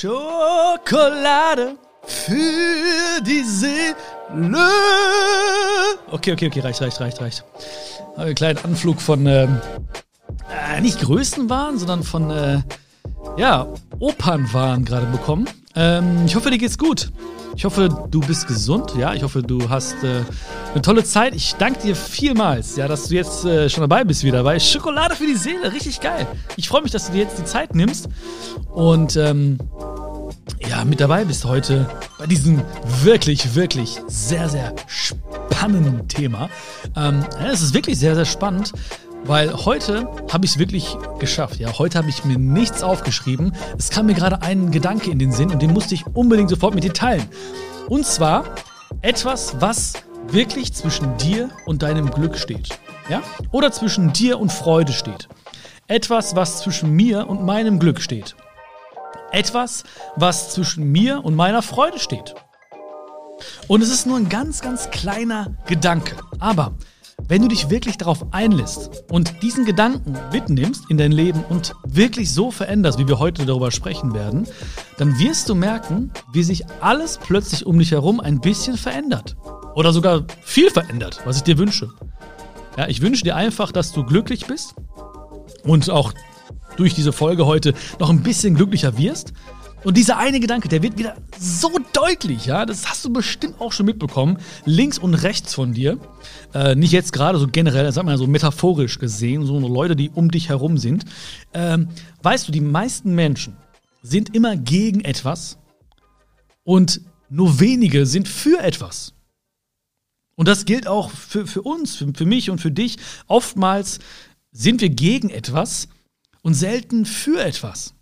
Schokolade für die Seele. Okay, okay, okay, reicht, reicht, reicht, reicht. Einen kleinen Anflug von, ähm, äh, nicht Größenwahn, sondern von, äh, ja, Opernwahn gerade bekommen. Ähm, ich hoffe, dir geht's gut. Ich hoffe, du bist gesund. Ja, ich hoffe, du hast äh, eine tolle Zeit. Ich danke dir vielmals, ja, dass du jetzt äh, schon dabei bist wieder bei Schokolade für die Seele. Richtig geil. Ich freue mich, dass du dir jetzt die Zeit nimmst und ähm, ja, mit dabei bist heute bei diesem wirklich, wirklich sehr, sehr spannenden Thema. Ähm, es ist wirklich sehr, sehr spannend. Weil heute habe ich es wirklich geschafft. Ja, heute habe ich mir nichts aufgeschrieben. Es kam mir gerade ein Gedanke in den Sinn und den musste ich unbedingt sofort mit dir teilen. Und zwar etwas, was wirklich zwischen dir und deinem Glück steht. Ja? Oder zwischen dir und Freude steht. Etwas, was zwischen mir und meinem Glück steht. Etwas, was zwischen mir und meiner Freude steht. Und es ist nur ein ganz, ganz kleiner Gedanke. Aber wenn du dich wirklich darauf einlässt und diesen Gedanken mitnimmst in dein Leben und wirklich so veränderst, wie wir heute darüber sprechen werden, dann wirst du merken, wie sich alles plötzlich um dich herum ein bisschen verändert. Oder sogar viel verändert, was ich dir wünsche. Ja, ich wünsche dir einfach, dass du glücklich bist und auch durch diese Folge heute noch ein bisschen glücklicher wirst und dieser eine Gedanke, der wird wieder so deutlich, ja, das hast du bestimmt auch schon mitbekommen, links und rechts von dir. Äh, nicht jetzt gerade so generell, sag mal so metaphorisch gesehen, so Leute, die um dich herum sind. Ähm, weißt du, die meisten Menschen sind immer gegen etwas und nur wenige sind für etwas. Und das gilt auch für, für uns, für, für mich und für dich. Oftmals sind wir gegen etwas und selten für etwas.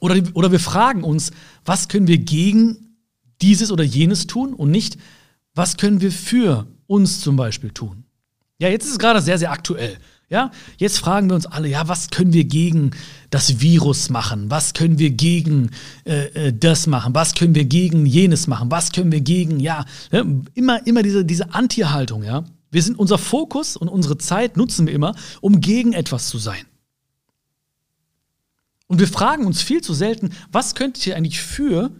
Oder, oder wir fragen uns, was können wir gegen dieses oder jenes tun und nicht, was können wir für uns zum Beispiel tun. Ja, jetzt ist es gerade sehr, sehr aktuell. Ja, jetzt fragen wir uns alle, ja, was können wir gegen das Virus machen? Was können wir gegen äh, äh das machen? Was können wir gegen jenes machen? Was können wir gegen, ja, ne, immer, immer diese, diese Anti-Haltung, ja. Wir sind, unser Fokus und unsere Zeit nutzen wir immer, um gegen etwas zu sein. Und wir fragen uns viel zu selten, was könnte ich eigentlich für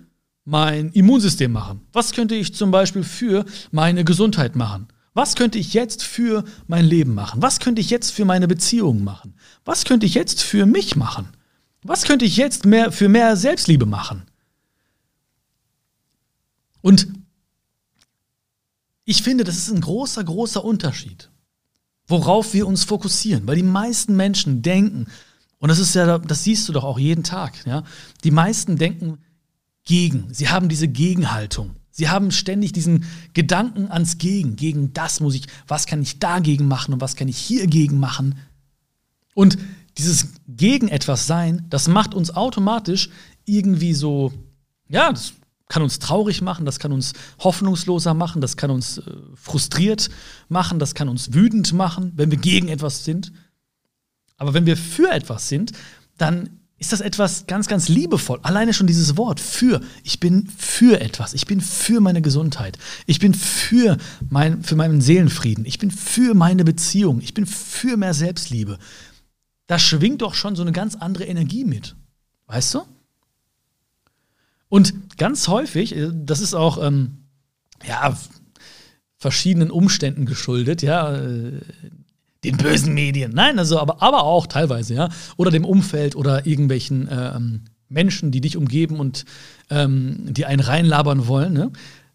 mein Immunsystem machen? Was könnte ich zum Beispiel für meine Gesundheit machen? Was könnte ich jetzt für mein Leben machen? Was könnte ich jetzt für meine Beziehungen machen? Was könnte ich jetzt für mich machen? Was könnte ich jetzt mehr für mehr Selbstliebe machen? Und ich finde, das ist ein großer, großer Unterschied, worauf wir uns fokussieren, weil die meisten Menschen denken, und das ist ja, das siehst du doch auch jeden Tag. Ja? Die meisten denken gegen. Sie haben diese Gegenhaltung. Sie haben ständig diesen Gedanken ans Gegen. Gegen das muss ich, was kann ich dagegen machen und was kann ich hiergegen machen? Und dieses gegen etwas sein, das macht uns automatisch irgendwie so, ja, das kann uns traurig machen, das kann uns hoffnungsloser machen, das kann uns äh, frustriert machen, das kann uns wütend machen, wenn wir gegen etwas sind. Aber wenn wir für etwas sind, dann ist das etwas ganz, ganz liebevoll. Alleine schon dieses Wort für. Ich bin für etwas. Ich bin für meine Gesundheit. Ich bin für, mein, für meinen Seelenfrieden. Ich bin für meine Beziehung. Ich bin für mehr Selbstliebe. Da schwingt doch schon so eine ganz andere Energie mit. Weißt du? Und ganz häufig, äh, das ist auch, ähm, ja, verschiedenen Umständen geschuldet, ja, äh, den bösen Medien. Nein, also aber, aber auch teilweise, ja. Oder dem Umfeld oder irgendwelchen ähm, Menschen, die dich umgeben und ähm, die einen reinlabern wollen, ne?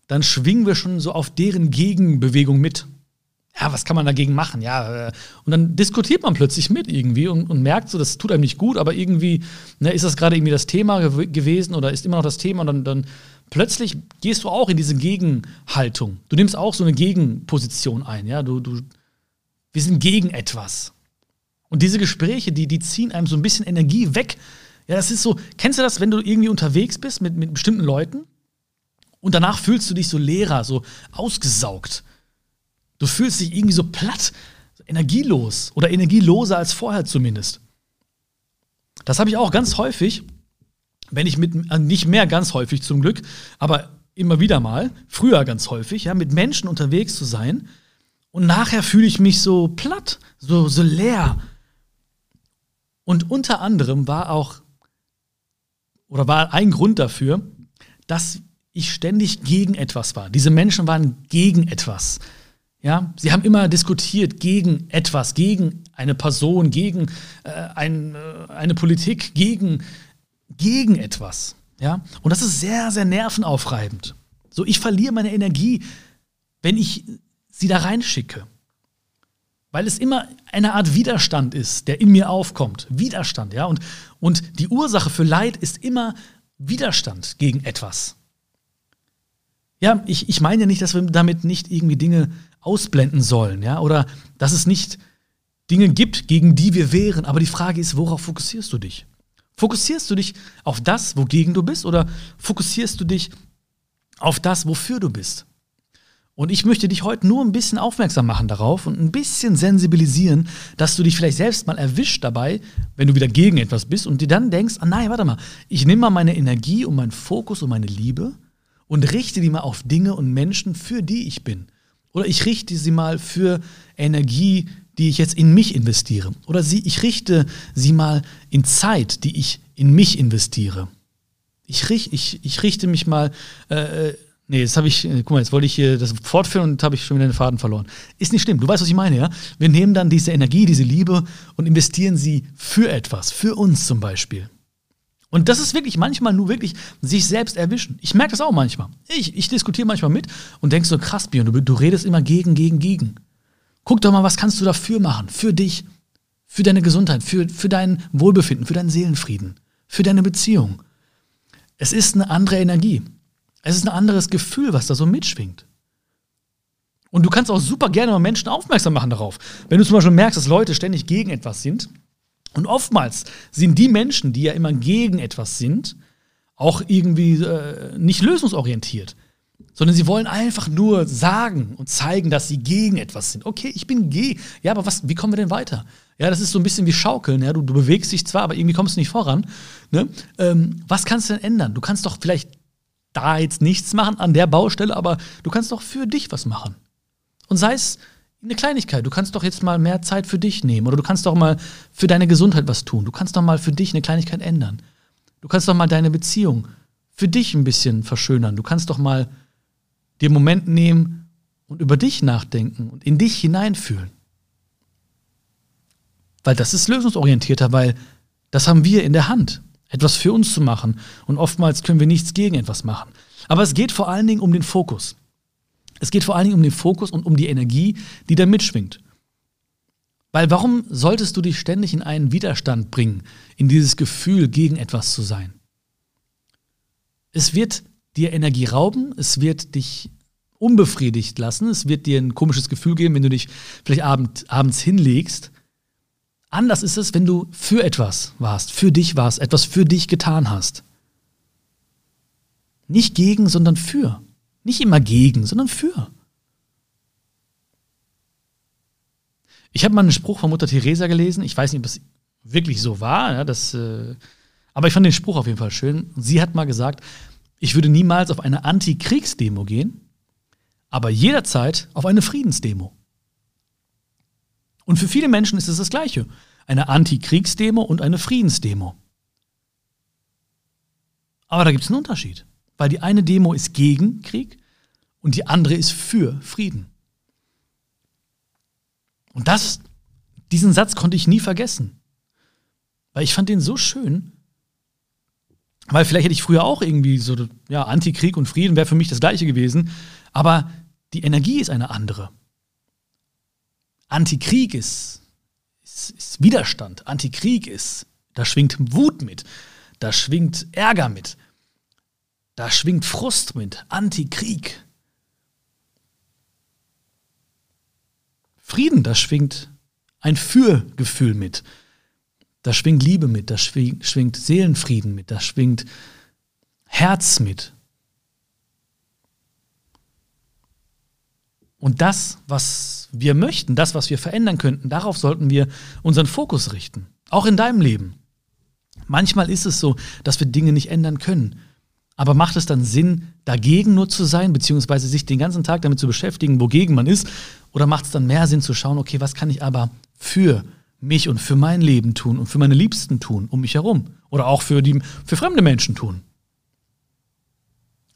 dann schwingen wir schon so auf deren Gegenbewegung mit. Ja, was kann man dagegen machen? Ja, äh, und dann diskutiert man plötzlich mit irgendwie und, und merkt so, das tut einem nicht gut, aber irgendwie ne, ist das gerade irgendwie das Thema gew gewesen oder ist immer noch das Thema und dann, dann plötzlich gehst du auch in diese Gegenhaltung. Du nimmst auch so eine Gegenposition ein, ja. Du, du wir sind gegen etwas. Und diese Gespräche, die, die ziehen einem so ein bisschen Energie weg. Ja, das ist so, kennst du das, wenn du irgendwie unterwegs bist mit, mit bestimmten Leuten und danach fühlst du dich so leerer, so ausgesaugt. Du fühlst dich irgendwie so platt, energielos oder energieloser als vorher zumindest. Das habe ich auch ganz häufig, wenn ich mit, äh, nicht mehr ganz häufig zum Glück, aber immer wieder mal, früher ganz häufig, ja, mit Menschen unterwegs zu sein, und nachher fühle ich mich so platt, so, so leer. Und unter anderem war auch oder war ein Grund dafür, dass ich ständig gegen etwas war. Diese Menschen waren gegen etwas. Ja, sie haben immer diskutiert gegen etwas, gegen eine Person, gegen äh, ein, äh, eine Politik, gegen, gegen etwas. Ja, und das ist sehr, sehr nervenaufreibend. So, ich verliere meine Energie, wenn ich sie da reinschicke. Weil es immer eine Art Widerstand ist, der in mir aufkommt. Widerstand, ja. Und, und die Ursache für Leid ist immer Widerstand gegen etwas. Ja, ich, ich meine ja nicht, dass wir damit nicht irgendwie Dinge ausblenden sollen, ja, oder dass es nicht Dinge gibt, gegen die wir wehren. Aber die Frage ist, worauf fokussierst du dich? Fokussierst du dich auf das, wogegen du bist, oder fokussierst du dich auf das, wofür du bist? Und ich möchte dich heute nur ein bisschen aufmerksam machen darauf und ein bisschen sensibilisieren, dass du dich vielleicht selbst mal erwischt dabei, wenn du wieder gegen etwas bist und dir dann denkst, ah nein, warte mal, ich nehme mal meine Energie und meinen Fokus und meine Liebe und richte die mal auf Dinge und Menschen, für die ich bin. Oder ich richte sie mal für Energie, die ich jetzt in mich investiere. Oder sie, ich richte sie mal in Zeit, die ich in mich investiere. Ich, ich, ich richte mich mal äh, Nee, jetzt habe ich, äh, guck mal, jetzt wollte ich hier das fortführen und habe ich schon wieder den Faden verloren. Ist nicht schlimm, du weißt, was ich meine, ja? Wir nehmen dann diese Energie, diese Liebe und investieren sie für etwas, für uns zum Beispiel. Und das ist wirklich manchmal nur wirklich sich selbst erwischen. Ich merke das auch manchmal. Ich, ich diskutiere manchmal mit und denke so, krass, Björn, du, du redest immer gegen, gegen, gegen. Guck doch mal, was kannst du dafür machen? Für dich, für deine Gesundheit, für, für dein Wohlbefinden, für deinen Seelenfrieden, für deine Beziehung. Es ist eine andere Energie. Es ist ein anderes Gefühl, was da so mitschwingt. Und du kannst auch super gerne mal Menschen aufmerksam machen darauf. Wenn du zum Beispiel merkst, dass Leute ständig gegen etwas sind. Und oftmals sind die Menschen, die ja immer gegen etwas sind, auch irgendwie äh, nicht lösungsorientiert, sondern sie wollen einfach nur sagen und zeigen, dass sie gegen etwas sind. Okay, ich bin gegen. Ja, aber was, wie kommen wir denn weiter? Ja, das ist so ein bisschen wie Schaukeln. Ja? Du, du bewegst dich zwar, aber irgendwie kommst du nicht voran. Ne? Ähm, was kannst du denn ändern? Du kannst doch vielleicht da jetzt nichts machen an der Baustelle, aber du kannst doch für dich was machen. Und sei es eine Kleinigkeit, du kannst doch jetzt mal mehr Zeit für dich nehmen oder du kannst doch mal für deine Gesundheit was tun. Du kannst doch mal für dich eine Kleinigkeit ändern. Du kannst doch mal deine Beziehung für dich ein bisschen verschönern. Du kannst doch mal dir einen Moment nehmen und über dich nachdenken und in dich hineinfühlen. Weil das ist lösungsorientierter, weil das haben wir in der Hand etwas für uns zu machen. Und oftmals können wir nichts gegen etwas machen. Aber es geht vor allen Dingen um den Fokus. Es geht vor allen Dingen um den Fokus und um die Energie, die da mitschwingt. Weil warum solltest du dich ständig in einen Widerstand bringen, in dieses Gefühl, gegen etwas zu sein? Es wird dir Energie rauben, es wird dich unbefriedigt lassen, es wird dir ein komisches Gefühl geben, wenn du dich vielleicht abend, abends hinlegst Anders ist es, wenn du für etwas warst, für dich warst, etwas für dich getan hast. Nicht gegen, sondern für. Nicht immer gegen, sondern für. Ich habe mal einen Spruch von Mutter Teresa gelesen. Ich weiß nicht, ob es wirklich so war. Ja, das, äh, aber ich fand den Spruch auf jeden Fall schön. Sie hat mal gesagt, ich würde niemals auf eine Antikriegsdemo gehen, aber jederzeit auf eine Friedensdemo. Und für viele Menschen ist es das Gleiche. Eine Antikriegsdemo und eine Friedensdemo. Aber da gibt es einen Unterschied. Weil die eine Demo ist gegen Krieg und die andere ist für Frieden. Und das, diesen Satz konnte ich nie vergessen. Weil ich fand den so schön. Weil vielleicht hätte ich früher auch irgendwie so, ja, Antikrieg und Frieden wäre für mich das Gleiche gewesen. Aber die Energie ist eine andere. Antikrieg ist, ist, ist Widerstand. Antikrieg ist, da schwingt Wut mit, da schwingt Ärger mit, da schwingt Frust mit. Antikrieg. Frieden, da schwingt ein Fürgefühl mit. Da schwingt Liebe mit, da schwingt, schwingt Seelenfrieden mit, da schwingt Herz mit. Und das, was wir möchten, das, was wir verändern könnten, darauf sollten wir unseren Fokus richten. Auch in deinem Leben. Manchmal ist es so, dass wir Dinge nicht ändern können. Aber macht es dann Sinn, dagegen nur zu sein, beziehungsweise sich den ganzen Tag damit zu beschäftigen, wogegen man ist? Oder macht es dann mehr Sinn zu schauen, okay, was kann ich aber für mich und für mein Leben tun und für meine Liebsten tun um mich herum Oder auch für, die, für fremde Menschen tun.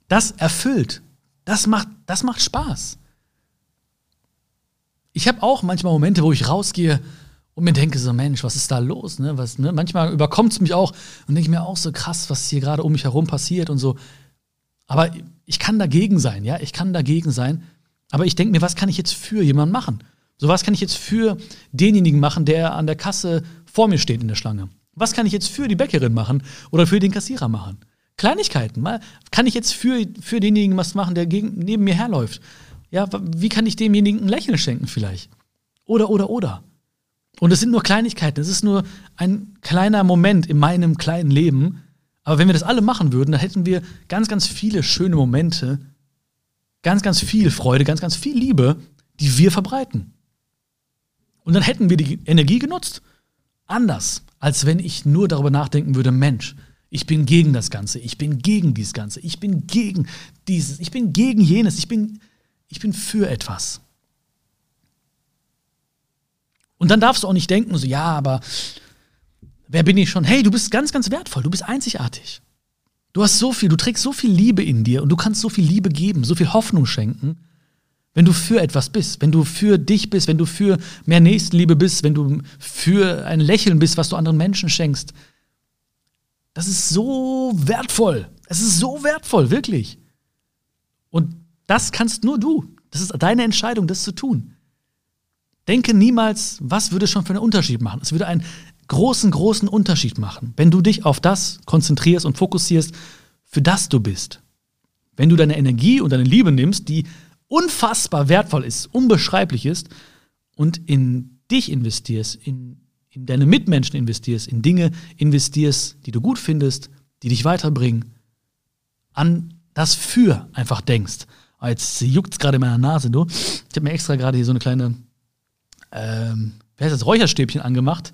Das erfüllt. Das macht, das macht Spaß. Ich habe auch manchmal Momente, wo ich rausgehe und mir denke so, Mensch, was ist da los? Ne? Was, ne? Manchmal überkommt es mich auch und denke mir auch so krass, was hier gerade um mich herum passiert und so. Aber ich kann dagegen sein, ja, ich kann dagegen sein. Aber ich denke mir, was kann ich jetzt für jemanden machen? So was kann ich jetzt für denjenigen machen, der an der Kasse vor mir steht in der Schlange? Was kann ich jetzt für die Bäckerin machen oder für den Kassierer machen? Kleinigkeiten. Mal kann ich jetzt für, für denjenigen was machen, der gegen, neben mir herläuft? Ja, wie kann ich demjenigen ein Lächeln schenken vielleicht? Oder, oder, oder. Und es sind nur Kleinigkeiten, es ist nur ein kleiner Moment in meinem kleinen Leben. Aber wenn wir das alle machen würden, dann hätten wir ganz, ganz viele schöne Momente, ganz, ganz viel Freude, ganz, ganz viel Liebe, die wir verbreiten. Und dann hätten wir die Energie genutzt. Anders, als wenn ich nur darüber nachdenken würde, Mensch, ich bin gegen das Ganze, ich bin gegen dieses Ganze, ich bin gegen dieses, ich bin gegen jenes, ich bin, ich bin für etwas. Und dann darfst du auch nicht denken, so, ja, aber wer bin ich schon? Hey, du bist ganz, ganz wertvoll, du bist einzigartig. Du hast so viel, du trägst so viel Liebe in dir und du kannst so viel Liebe geben, so viel Hoffnung schenken, wenn du für etwas bist, wenn du für dich bist, wenn du für mehr Nächstenliebe bist, wenn du für ein Lächeln bist, was du anderen Menschen schenkst. Das ist so wertvoll. Es ist so wertvoll, wirklich. Und das kannst nur du. Das ist deine Entscheidung, das zu tun. Denke niemals, was würde schon für einen Unterschied machen. Es würde einen großen, großen Unterschied machen, wenn du dich auf das konzentrierst und fokussierst, für das du bist. Wenn du deine Energie und deine Liebe nimmst, die unfassbar wertvoll ist, unbeschreiblich ist, und in dich investierst, in, in deine Mitmenschen investierst, in Dinge investierst, die du gut findest, die dich weiterbringen, an das Für einfach denkst. Ah, jetzt juckt es gerade in meiner Nase, du. Ich habe mir extra gerade hier so eine kleine ähm, wer heißt das, Räucherstäbchen angemacht.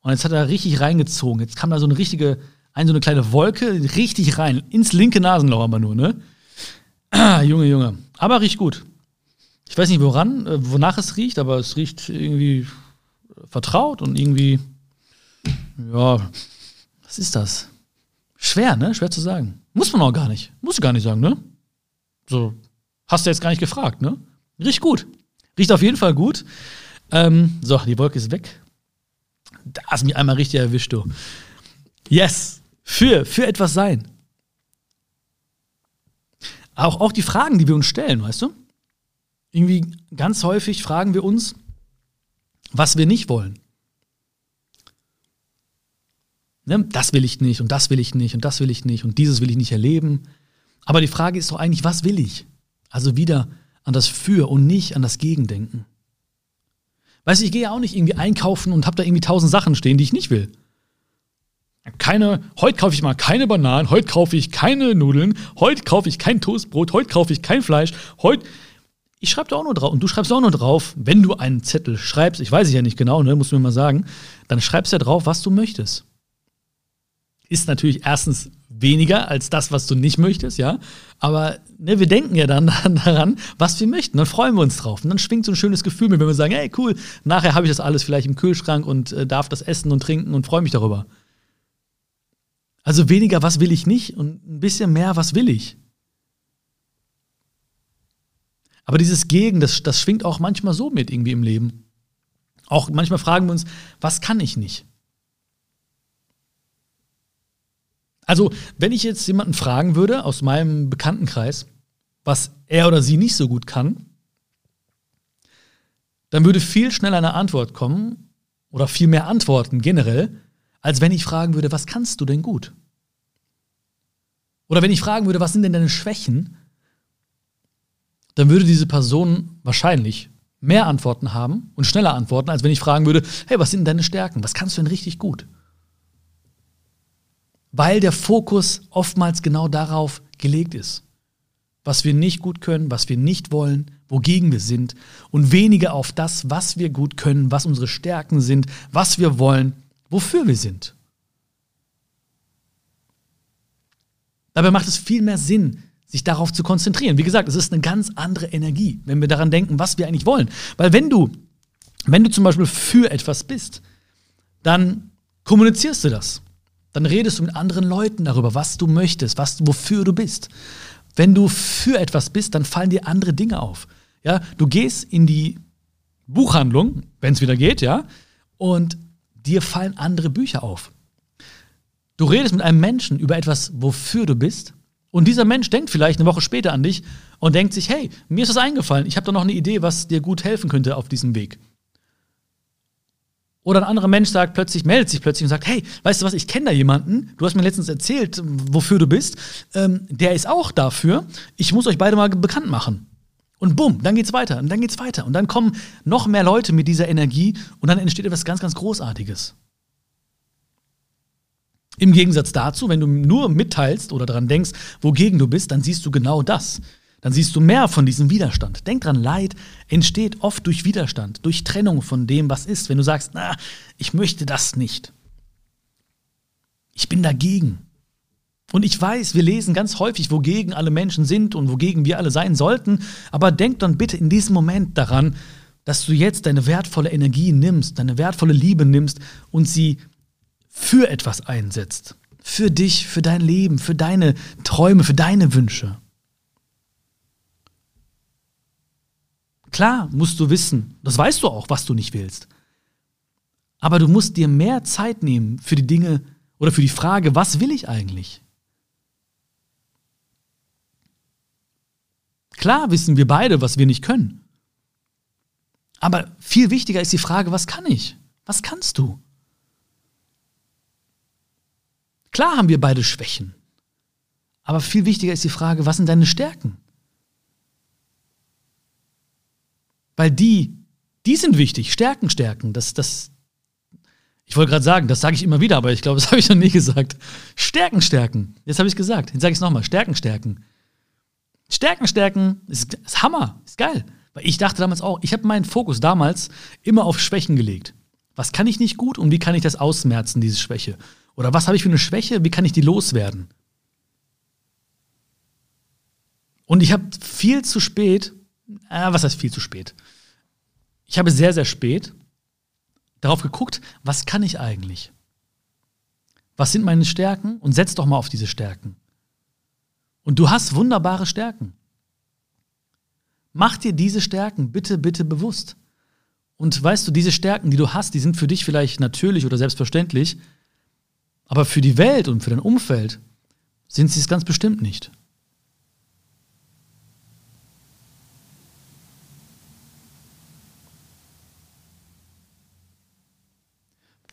Und jetzt hat er richtig reingezogen. Jetzt kam da so eine richtige, ein, so eine kleine Wolke richtig rein. Ins linke Nasenloch aber nur, ne? Ah, Junge, Junge. Aber riecht gut. Ich weiß nicht, woran, äh, wonach es riecht, aber es riecht irgendwie vertraut und irgendwie, ja, was ist das? Schwer, ne? Schwer zu sagen. Muss man auch gar nicht. Muss ich gar nicht sagen, ne? So, hast du jetzt gar nicht gefragt, ne? Riecht gut. Riecht auf jeden Fall gut. Ähm, so, die Wolke ist weg. Da hast mich einmal richtig erwischt, du. Yes. Für, für etwas sein. Auch, auch die Fragen, die wir uns stellen, weißt du? Irgendwie ganz häufig fragen wir uns, was wir nicht wollen. Ne? Das will ich nicht und das will ich nicht und das will ich nicht und dieses will ich nicht erleben. Aber die Frage ist doch eigentlich, was will ich? Also wieder an das Für und nicht an das Gegendenken. Weißt du, ich gehe ja auch nicht irgendwie einkaufen und habe da irgendwie tausend Sachen stehen, die ich nicht will. Keine, heute kaufe ich mal keine Bananen, heute kaufe ich keine Nudeln, heute kaufe ich kein Toastbrot, heute kaufe ich kein Fleisch, heute. Ich schreibe da auch nur drauf und du schreibst auch nur drauf, wenn du einen Zettel schreibst, ich weiß es ja nicht genau, ne, musst du mir mal sagen, dann schreibst du ja drauf, was du möchtest. Ist natürlich erstens weniger als das, was du nicht möchtest, ja. Aber ne, wir denken ja dann daran, was wir möchten. Dann freuen wir uns drauf. Und dann schwingt so ein schönes Gefühl mit, wenn wir sagen, hey, cool, nachher habe ich das alles vielleicht im Kühlschrank und äh, darf das essen und trinken und freue mich darüber. Also weniger, was will ich nicht und ein bisschen mehr, was will ich. Aber dieses Gegen, das, das schwingt auch manchmal so mit irgendwie im Leben. Auch manchmal fragen wir uns, was kann ich nicht? Also, wenn ich jetzt jemanden fragen würde aus meinem Bekanntenkreis, was er oder sie nicht so gut kann, dann würde viel schneller eine Antwort kommen oder viel mehr Antworten generell, als wenn ich fragen würde, was kannst du denn gut? Oder wenn ich fragen würde, was sind denn deine Schwächen, dann würde diese Person wahrscheinlich mehr Antworten haben und schneller antworten, als wenn ich fragen würde, hey, was sind deine Stärken? Was kannst du denn richtig gut? Weil der Fokus oftmals genau darauf gelegt ist. Was wir nicht gut können, was wir nicht wollen, wogegen wir sind und weniger auf das, was wir gut können, was unsere Stärken sind, was wir wollen, wofür wir sind. Dabei macht es viel mehr Sinn, sich darauf zu konzentrieren. Wie gesagt, es ist eine ganz andere Energie, wenn wir daran denken, was wir eigentlich wollen. Weil wenn du, wenn du zum Beispiel für etwas bist, dann kommunizierst du das Dann redest du mit anderen Leuten darüber, was du möchtest, was, wofür du bist. Wenn du für etwas bist, dann fallen dir andere Dinge auf. Ja, du gehst in die Buchhandlung, wenn es wieder geht, ja, und dir fallen andere Bücher auf. Du redest mit einem Menschen über etwas, wofür du bist, und dieser Mensch denkt vielleicht eine Woche später an dich und denkt sich, hey, mir ist das eingefallen, ich habe da noch eine Idee, was dir gut helfen könnte auf diesem Weg. Oder ein anderer Mensch sagt plötzlich, meldet sich plötzlich und sagt, hey, weißt du was, ich kenne da jemanden, du hast mir letztens erzählt, wofür du bist, ähm, der ist auch dafür, ich muss euch beide mal bekannt machen. Und bumm, dann geht's weiter und dann geht's weiter. Und dann kommen noch mehr Leute mit dieser Energie und dann entsteht etwas ganz, ganz Großartiges. Im Gegensatz dazu, wenn du nur mitteilst oder daran denkst, wogegen du bist, dann siehst du genau das. Dann siehst du mehr von diesem Widerstand. Denk dran, Leid entsteht oft durch Widerstand, durch Trennung von dem, was ist. Wenn du sagst, na, ich möchte das nicht. Ich bin dagegen. Und ich weiß, wir lesen ganz häufig, wogegen alle Menschen sind und wogegen wir alle sein sollten. Aber denk dann bitte in diesem Moment daran, dass du jetzt deine wertvolle Energie nimmst, deine wertvolle Liebe nimmst und sie für etwas einsetzt. Für dich, für dein Leben, für deine Träume, für deine Wünsche. Klar musst du wissen, das weißt du auch, was du nicht willst. Aber du musst dir mehr Zeit nehmen für die Dinge oder für die Frage, was will ich eigentlich? Klar wissen wir beide, was wir nicht können. Aber viel wichtiger ist die Frage, was kann ich? Was kannst du? Klar haben wir beide Schwächen. Aber viel wichtiger ist die Frage, was sind deine Stärken? Weil die, die sind wichtig. Stärken, Stärken. Das, das, ich wollte gerade sagen, das sage ich immer wieder, aber ich glaube, das habe ich noch nie gesagt. Stärken, Stärken. Jetzt habe ich es gesagt. Jetzt sage ich es nochmal. Stärken, Stärken. Stärken, Stärken ist, ist Hammer. Ist geil. Weil ich dachte damals auch, ich habe meinen Fokus damals immer auf Schwächen gelegt. Was kann ich nicht gut und wie kann ich das ausmerzen, diese Schwäche? Oder was habe ich für eine Schwäche? Wie kann ich die loswerden? Und ich habe viel zu spät, äh, was heißt viel zu spät? Ich habe sehr, sehr spät darauf geguckt, was kann ich eigentlich? Was sind meine Stärken? Und setz doch mal auf diese Stärken. Und du hast wunderbare Stärken. Mach dir diese Stärken bitte, bitte bewusst. Und weißt du, diese Stärken, die du hast, die sind für dich vielleicht natürlich oder selbstverständlich, aber für die Welt und für dein Umfeld sind sie es ganz bestimmt nicht.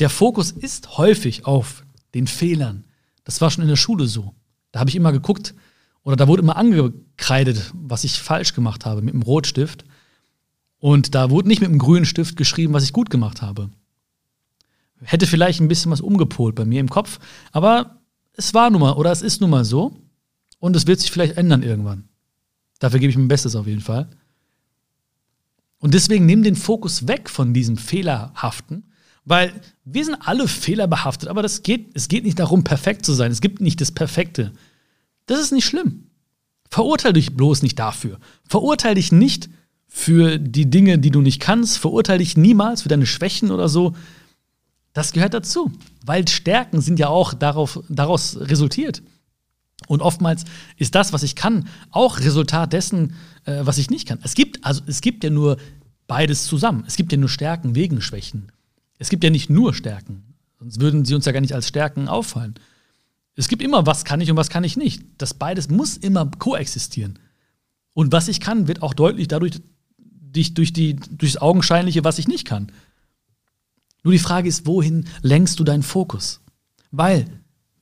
Der Fokus ist häufig auf den Fehlern. Das war schon in der Schule so. Da habe ich immer geguckt oder da wurde immer angekreidet, was ich falsch gemacht habe mit dem Rotstift. Und da wurde nicht mit dem grünen Stift geschrieben, was ich gut gemacht habe hätte vielleicht ein bisschen was umgepolt bei mir im Kopf, aber es war nun mal oder es ist nun mal so und es wird sich vielleicht ändern irgendwann. Dafür gebe ich mein Bestes auf jeden Fall. Und deswegen nimm den Fokus weg von diesem Fehlerhaften, weil wir sind alle fehlerbehaftet, aber das geht, es geht nicht darum, perfekt zu sein. Es gibt nicht das Perfekte. Das ist nicht schlimm. Verurteile dich bloß nicht dafür. Verurteile dich nicht für die Dinge, die du nicht kannst. Verurteile dich niemals für deine Schwächen oder so. Das gehört dazu, weil Stärken sind ja auch darauf, daraus resultiert. Und oftmals ist das, was ich kann, auch Resultat dessen, äh, was ich nicht kann. Es gibt, also es gibt ja nur beides zusammen. Es gibt ja nur Stärken wegen Schwächen. Es gibt ja nicht nur Stärken. Sonst würden sie uns ja gar nicht als Stärken auffallen. Es gibt immer, was kann ich und was kann ich nicht. Das beides muss immer koexistieren. Und was ich kann, wird auch deutlich dadurch durch, durch, die, durch das Augenscheinliche, was ich nicht kann. Nur die Frage ist, wohin lenkst du deinen Fokus? Weil,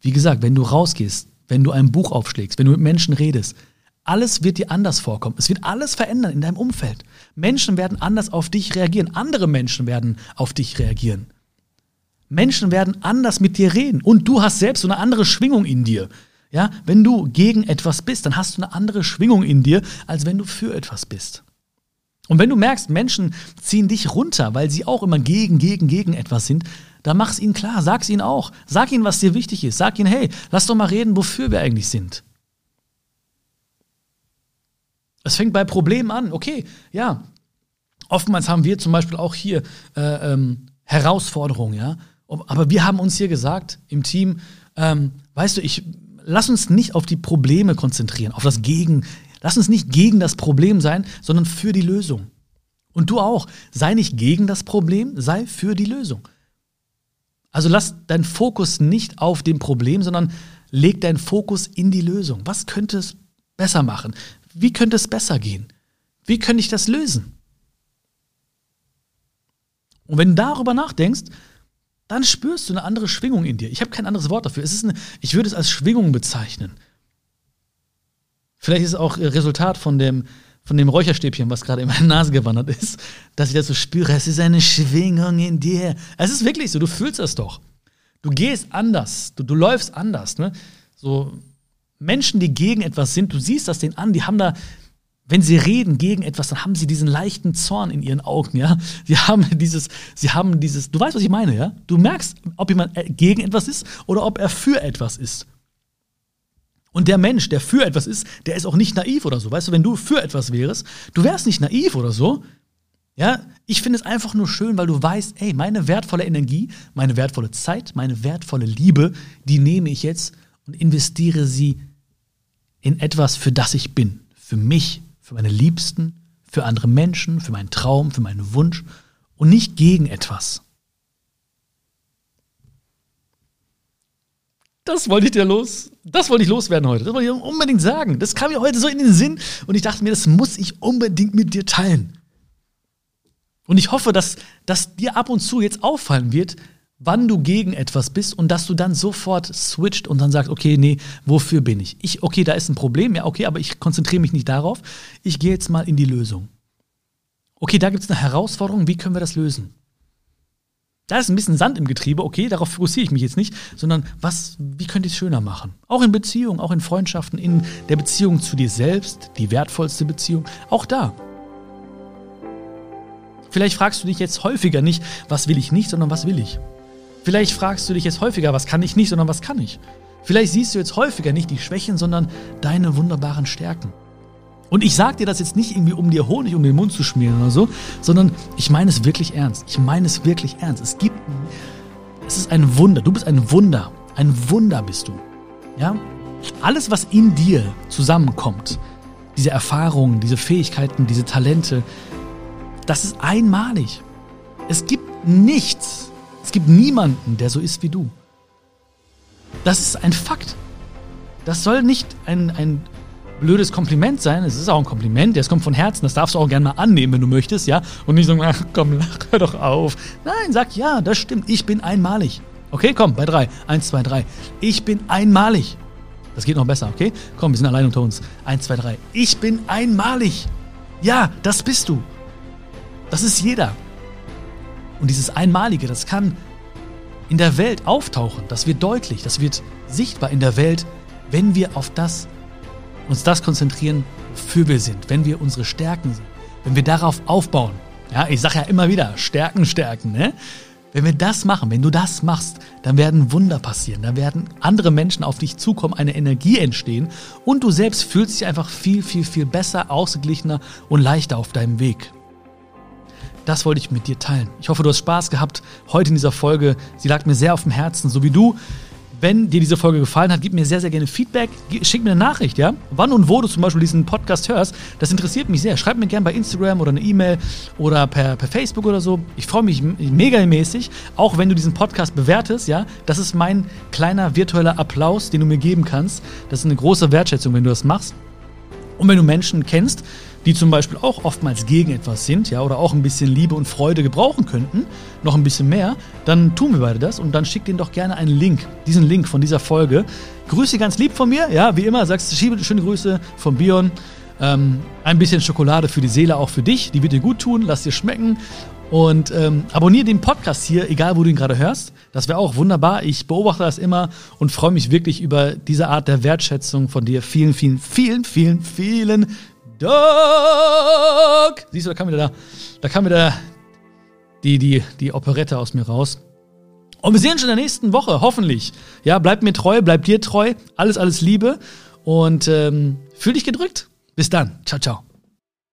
wie gesagt, wenn du rausgehst, wenn du ein Buch aufschlägst, wenn du mit Menschen redest, alles wird dir anders vorkommen. Es wird alles verändern in deinem Umfeld. Menschen werden anders auf dich reagieren. Andere Menschen werden auf dich reagieren. Menschen werden anders mit dir reden. Und du hast selbst eine andere Schwingung in dir. Ja, wenn du gegen etwas bist, dann hast du eine andere Schwingung in dir, als wenn du für etwas bist. Und wenn du merkst, Menschen ziehen dich runter, weil sie auch immer gegen, gegen, gegen etwas sind, dann mach es ihnen klar, sag es ihnen auch. Sag ihnen, was dir wichtig ist. Sag ihnen, hey, lass doch mal reden, wofür wir eigentlich sind. Es fängt bei Problemen an. Okay, ja. Oftmals haben wir zum Beispiel auch hier äh, ähm, Herausforderungen, ja. Aber wir haben uns hier gesagt im Team, ähm, weißt du, ich lass uns nicht auf die Probleme konzentrieren, auf das Gegen. Lass uns nicht gegen das Problem sein, sondern für die Lösung. Und du auch. Sei nicht gegen das Problem, sei für die Lösung. Also lass deinen Fokus nicht auf dem Problem, sondern leg deinen Fokus in die Lösung. Was könnte es besser machen? Wie könnte es besser gehen? Wie könnte ich das lösen? Und wenn du darüber nachdenkst, dann spürst du eine andere Schwingung in dir. Ich habe kein anderes Wort dafür. Es ist eine, ich würde es als Schwingung bezeichnen. Vielleicht ist es auch Resultat von dem, von dem Räucherstäbchen, was gerade in meine Nase gewandert ist, dass ich das so spüre. Es ist eine Schwingung in dir. Es ist wirklich so, du fühlst das doch. Du gehst anders, du, du läufst anders. Ne? So Menschen, die gegen etwas sind, du siehst das denen an, die haben da, wenn sie reden gegen etwas, dann haben sie diesen leichten Zorn in ihren Augen, ja. Sie haben dieses, sie haben dieses, du weißt, was ich meine, ja. Du merkst, ob jemand äh, gegen etwas ist oder ob er für etwas ist. Und der Mensch, der für etwas ist, der ist auch nicht naiv oder so. Weißt du, wenn du für etwas wärst, du wärst nicht naiv oder so. Ja, ich finde es einfach nur schön, weil du weißt, ey, meine wertvolle Energie, meine wertvolle Zeit, meine wertvolle Liebe, die nehme ich jetzt und investiere sie in etwas, für das ich bin. Für mich, für meine Liebsten, für andere Menschen, für meinen Traum, für meinen Wunsch und nicht gegen etwas. Das wollte ich dir los. Das wollte ich loswerden heute. Das wollte ich unbedingt sagen. Das kam mir heute so in den Sinn und ich dachte mir, das muss ich unbedingt mit dir teilen. Und ich hoffe, dass, dass dir ab und zu jetzt auffallen wird, wann du gegen etwas bist und dass du dann sofort switcht und dann sagst, okay, nee, wofür bin ich? Ich, okay, da ist ein Problem, ja, okay, aber ich konzentriere mich nicht darauf. Ich gehe jetzt mal in die Lösung. Okay, da gibt es eine Herausforderung, wie können wir das lösen? Da ist ein bisschen Sand im Getriebe, okay, darauf fokussiere ich mich jetzt nicht, sondern was, wie könnte ich es schöner machen? Auch in Beziehungen, auch in Freundschaften, in der Beziehung zu dir selbst, die wertvollste Beziehung, auch da. Vielleicht fragst du dich jetzt häufiger nicht, was will ich nicht, sondern was will ich? Vielleicht fragst du dich jetzt häufiger, was kann ich nicht, sondern was kann ich? Vielleicht siehst du jetzt häufiger nicht die Schwächen, sondern deine wunderbaren Stärken. Und ich sage dir das jetzt nicht irgendwie, um dir Honig um den Mund zu schmieren oder so, sondern ich meine es wirklich ernst. Ich meine es wirklich ernst. Es gibt, es ist ein Wunder. Du bist ein Wunder. Ein Wunder bist du. Ja? Alles, was in dir zusammenkommt, diese Erfahrungen, diese Fähigkeiten, diese Talente, das ist einmalig. Es gibt nichts, es gibt niemanden, der so ist wie du. Das ist ein Fakt. Das soll nicht ein, ein blödes Kompliment sein. Es ist auch ein Kompliment, das kommt von Herzen. Das darfst du auch gerne mal annehmen, wenn du möchtest, ja. Und nicht sagen, ach komm, hör doch auf. Nein, sag ja, das stimmt. Ich bin einmalig. Okay, komm, bei drei. Eins, zwei, drei. Ich bin einmalig. Das geht noch besser, okay? Komm, wir sind allein unter uns. Eins, zwei, drei. Ich bin einmalig. Ja, das bist du. Das ist jeder. Und dieses Einmalige, das kann in der Welt auftauchen. Das wird deutlich, das wird sichtbar in der Welt, wenn wir auf das uns das konzentrieren, wofür wir sind, wenn wir unsere Stärken sind, wenn wir darauf aufbauen. Ja, ich sage ja immer wieder, Stärken, Stärken, ne? Wenn wir das machen, wenn du das machst, dann werden Wunder passieren, dann werden andere Menschen auf dich zukommen, eine Energie entstehen und du selbst fühlst dich einfach viel, viel, viel besser, ausgeglichener und leichter auf deinem Weg. Das wollte ich mit dir teilen. Ich hoffe, du hast Spaß gehabt heute in dieser Folge. Sie lag mir sehr auf dem Herzen, so wie du. Wenn dir diese Folge gefallen hat, gib mir sehr, sehr gerne Feedback. Schick mir eine Nachricht, ja? Wann und wo du zum Beispiel diesen Podcast hörst, das interessiert mich sehr. Schreib mir gerne bei Instagram oder eine E-Mail oder per, per Facebook oder so. Ich freue mich mega mäßig, auch wenn du diesen Podcast bewertest, ja? Das ist mein kleiner virtueller Applaus, den du mir geben kannst. Das ist eine große Wertschätzung, wenn du das machst. Und wenn du Menschen kennst, die zum Beispiel auch oftmals gegen etwas sind, ja, oder auch ein bisschen Liebe und Freude gebrauchen könnten, noch ein bisschen mehr, dann tun wir beide das und dann schick denen doch gerne einen Link, diesen Link von dieser Folge. Grüße ganz lieb von mir, ja, wie immer, sagst du schöne Grüße von Bion. Ähm, ein bisschen Schokolade für die Seele auch für dich, die wird dir gut tun, lass dir schmecken. Und ähm, abonniere den Podcast hier, egal wo du ihn gerade hörst. Das wäre auch wunderbar. Ich beobachte das immer und freue mich wirklich über diese Art der Wertschätzung von dir. Vielen, vielen, vielen, vielen, vielen Doc! Siehst du, da kam wieder da, da kam wieder die, die, die Operette aus mir raus. Und wir sehen uns in der nächsten Woche, hoffentlich. Ja, bleib mir treu, bleib dir treu. Alles, alles Liebe. Und ähm, fühl dich gedrückt. Bis dann. Ciao, ciao.